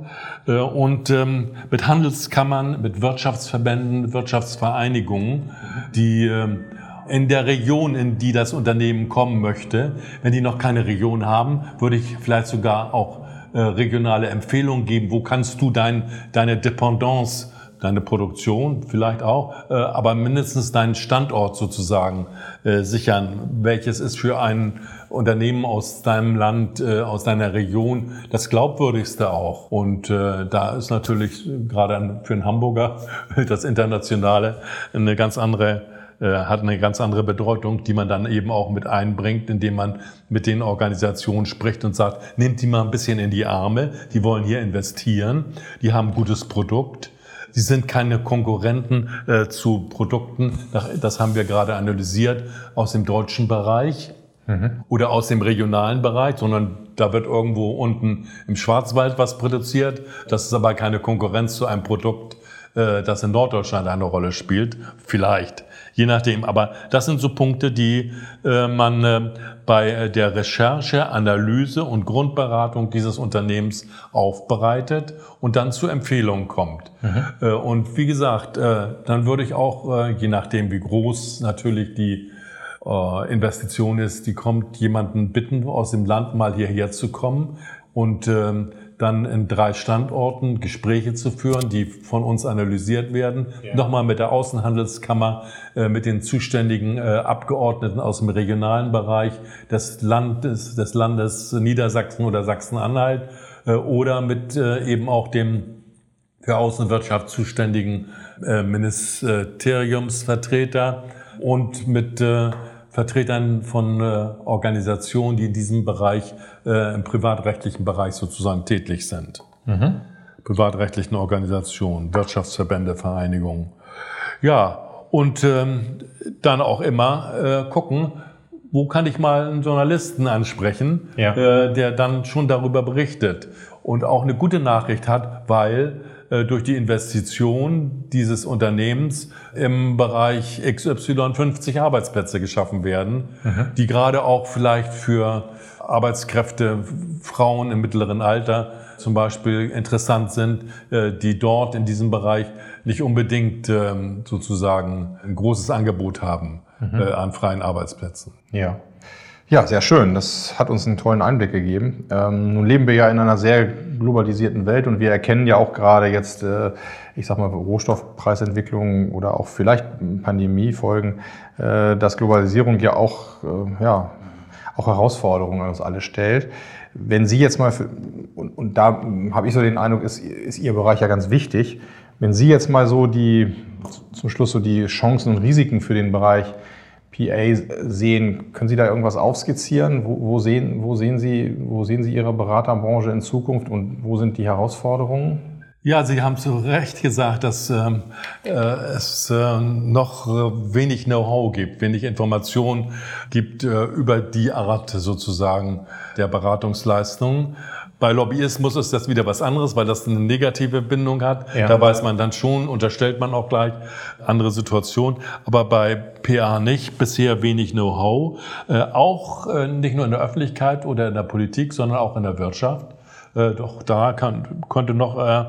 äh, und ähm, mit Handelskammern, mit Wirtschaftsverbänden, Wirtschaftsvereinigungen, die ähm, in der Region, in die das Unternehmen kommen möchte, wenn die noch keine Region haben, würde ich vielleicht sogar auch äh, regionale Empfehlungen geben. Wo kannst du dein, deine Dependance deine Produktion vielleicht auch, äh, aber mindestens deinen Standort sozusagen äh, sichern. Welches ist für ein Unternehmen aus deinem Land, äh, aus deiner Region das glaubwürdigste auch? Und äh, da ist natürlich gerade für einen Hamburger das Internationale eine ganz andere äh, hat eine ganz andere Bedeutung, die man dann eben auch mit einbringt, indem man mit den Organisationen spricht und sagt, nehmt die mal ein bisschen in die Arme, die wollen hier investieren, die haben gutes Produkt, Sie sind keine Konkurrenten äh, zu Produkten, das haben wir gerade analysiert, aus dem deutschen Bereich mhm. oder aus dem regionalen Bereich, sondern da wird irgendwo unten im Schwarzwald was produziert. Das ist aber keine Konkurrenz zu einem Produkt, äh, das in Norddeutschland eine Rolle spielt. Vielleicht je nachdem. Aber das sind so Punkte, die äh, man äh, bei äh, der Recherche, Analyse und Grundberatung dieses Unternehmens aufbereitet und dann zu Empfehlungen kommt. Mhm. Äh, und wie gesagt, äh, dann würde ich auch, äh, je nachdem wie groß natürlich die Investition ist, die kommt, jemanden bitten, aus dem Land mal hierher zu kommen und ähm, dann in drei Standorten Gespräche zu führen, die von uns analysiert werden. Ja. Nochmal mit der Außenhandelskammer, äh, mit den zuständigen äh, Abgeordneten aus dem regionalen Bereich des Landes, des Landes Niedersachsen oder Sachsen-Anhalt äh, oder mit eben auch dem für Außenwirtschaft zuständigen Ministeriumsvertreter und mit Vertretern von äh, Organisationen, die in diesem Bereich, äh, im privatrechtlichen Bereich sozusagen tätig sind. Mhm. Privatrechtlichen Organisationen, Wirtschaftsverbände, Vereinigungen. Ja, und ähm, dann auch immer äh, gucken, wo kann ich mal einen Journalisten ansprechen, ja. äh, der dann schon darüber berichtet und auch eine gute Nachricht hat, weil durch die Investition dieses Unternehmens im Bereich XY 50 Arbeitsplätze geschaffen werden, mhm. die gerade auch vielleicht für Arbeitskräfte, Frauen im mittleren Alter zum Beispiel interessant sind, äh, die dort in diesem Bereich nicht unbedingt ähm, sozusagen ein großes Angebot haben mhm. Äh, an freien Arbeitsplätzen. Ja. Ja, sehr schön. Das hat uns einen tollen Einblick gegeben. Ähm, nun leben wir ja in einer sehr globalisierten Welt und wir erkennen ja auch gerade jetzt, äh, ich sag mal, Rohstoffpreisentwicklungen oder auch vielleicht Pandemiefolgen, äh, dass Globalisierung ja auch, äh, ja, auch Herausforderungen an uns alle stellt. Wenn Sie jetzt mal, für, und, und da habe ich so den Eindruck, ist, ist Ihr Bereich ja ganz wichtig, wenn Sie jetzt mal so die, zum Schluss so die Chancen und Risiken für den Bereich PA sehen. Können Sie da irgendwas aufskizzieren? Wo, wo, sehen, wo, sehen Sie, wo sehen Sie Ihre Beraterbranche in Zukunft und wo sind die Herausforderungen? Ja, Sie haben zu Recht gesagt, dass ähm, äh, es äh, noch wenig Know-how gibt, wenig Information gibt äh, über die Art sozusagen der Beratungsleistung. Bei Lobbyismus ist das wieder was anderes, weil das eine negative Bindung hat. Ja. Da weiß man dann schon, unterstellt man auch gleich andere Situation. Aber bei PA nicht, bisher wenig Know-how. Äh, auch äh, nicht nur in der Öffentlichkeit oder in der Politik, sondern auch in der Wirtschaft. Äh, doch da kann, konnte noch äh,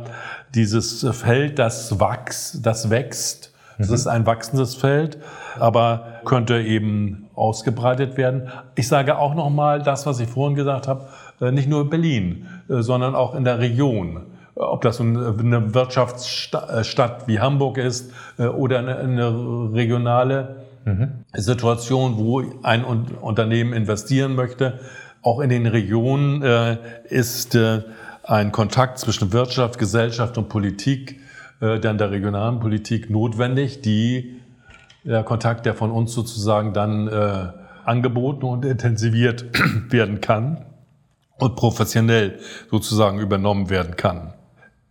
dieses Feld, das wächst, das wächst. Das mhm. ist ein wachsendes Feld, aber könnte eben ausgebreitet werden. Ich sage auch noch mal das, was ich vorhin gesagt habe nicht nur Berlin, äh, sondern auch in der Region. Ob das eine Wirtschaftsstadt wie Hamburg ist oder eine regionale mhm. Situation, wo ein Unternehmen investieren möchte. Auch in den Regionen ist ein Kontakt zwischen Wirtschaft, Gesellschaft und Politik, dann der regionalen Politik notwendig, die der Kontakt, der von uns sozusagen dann angeboten und intensiviert werden kann und professionell sozusagen übernommen werden kann.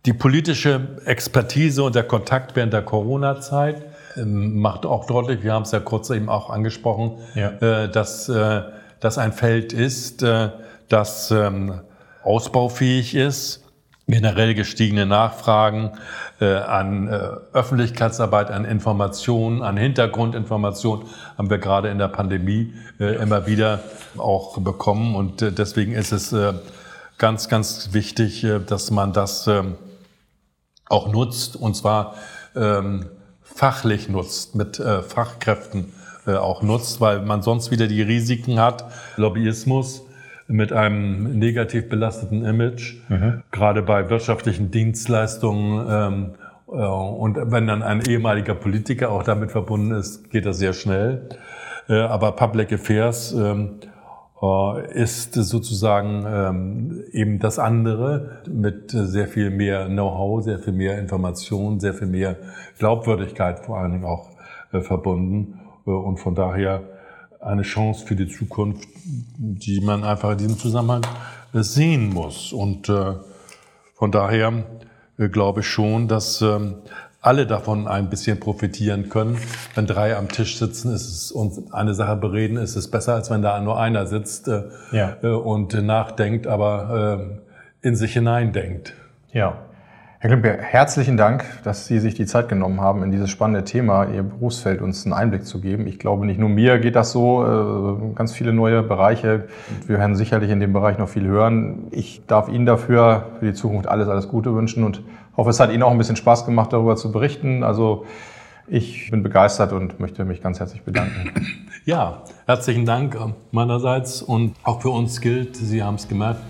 Die politische Expertise und der Kontakt während der Corona-Zeit ähm, macht auch deutlich, wir haben es ja kurz eben auch angesprochen, ja. Äh, dass äh, das ein Feld ist, äh, das ähm, ausbaufähig ist, generell gestiegene Nachfragen äh, an äh, Öffentlichkeitsarbeit, an Informationen, an Hintergrundinformationen haben wir gerade in der Pandemie äh, immer wieder auch bekommen. Und äh, deswegen ist es äh, ganz, ganz wichtig, äh, dass man das äh, auch nutzt und zwar ähm, fachlich nutzt, mit Fachkräften auch nutzt, weil man sonst wieder die Risiken hat, Lobbyismus, mit einem negativ belasteten Image, mhm. gerade bei wirtschaftlichen Dienstleistungen. Ähm, äh, und wenn dann ein ehemaliger Politiker auch damit verbunden ist, geht das sehr schnell. Äh, aber Public Affairs ähm, äh, ist sozusagen ähm, eben das andere mit sehr viel mehr Know-how, sehr viel mehr Information, sehr viel mehr Glaubwürdigkeit vor allen Dingen auch äh, verbunden. Äh, und von daher eine Chance für die Zukunft, die man einfach in diesem Zusammenhang äh, sehen muss. Und äh, von daher äh, glaube ich schon, dass ähm, alle davon ein bisschen profitieren können. Wenn drei am Tisch sitzen ist es, und eine Sache bereden, ist es besser, als wenn da nur einer sitzt ja. Und nachdenkt, aber äh, in sich hineindenkt. Ja. Herr Klimke, herzlichen Dank, dass Sie sich die Zeit genommen haben, in dieses spannende Thema, Ihr Berufsfeld uns einen Einblick zu geben. Ich glaube, nicht nur mir geht das so, äh, ganz viele neue Bereiche. Wir werden sicherlich in dem Bereich noch viel hören. Ich darf Ihnen dafür für die Zukunft alles, alles Gute wünschen und hoffe, es hat Ihnen auch ein bisschen Spaß gemacht, darüber zu berichten. Also ich bin begeistert und möchte mich ganz herzlich bedanken. Ja, herzlichen Dank meinerseits und auch für uns gilt, Sie haben es gemerkt,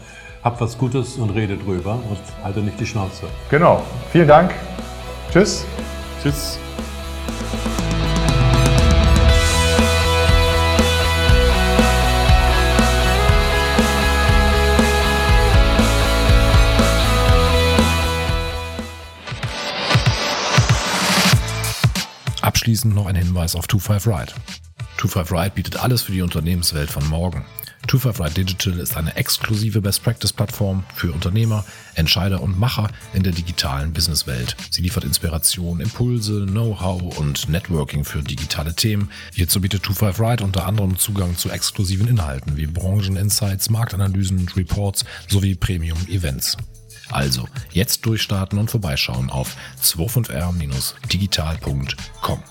habt was Gutes und redet drüber und halte nicht die Schnauze. Genau. Vielen Dank. Tschüss. Tschüss. Abschließend noch ein Hinweis auf 25 Ride. 25 Ride bietet alles für die Unternehmenswelt von morgen. 255 Digital ist eine exklusive Best-Practice-Plattform für Unternehmer, Entscheider und Macher in der digitalen Businesswelt. Sie liefert Inspiration, Impulse, Know-how und Networking für digitale Themen. Hierzu bietet 255 unter anderem Zugang zu exklusiven Inhalten wie Brancheninsights, Marktanalysen, Reports sowie Premium-Events. Also jetzt durchstarten und vorbeischauen auf 25r-digital.com.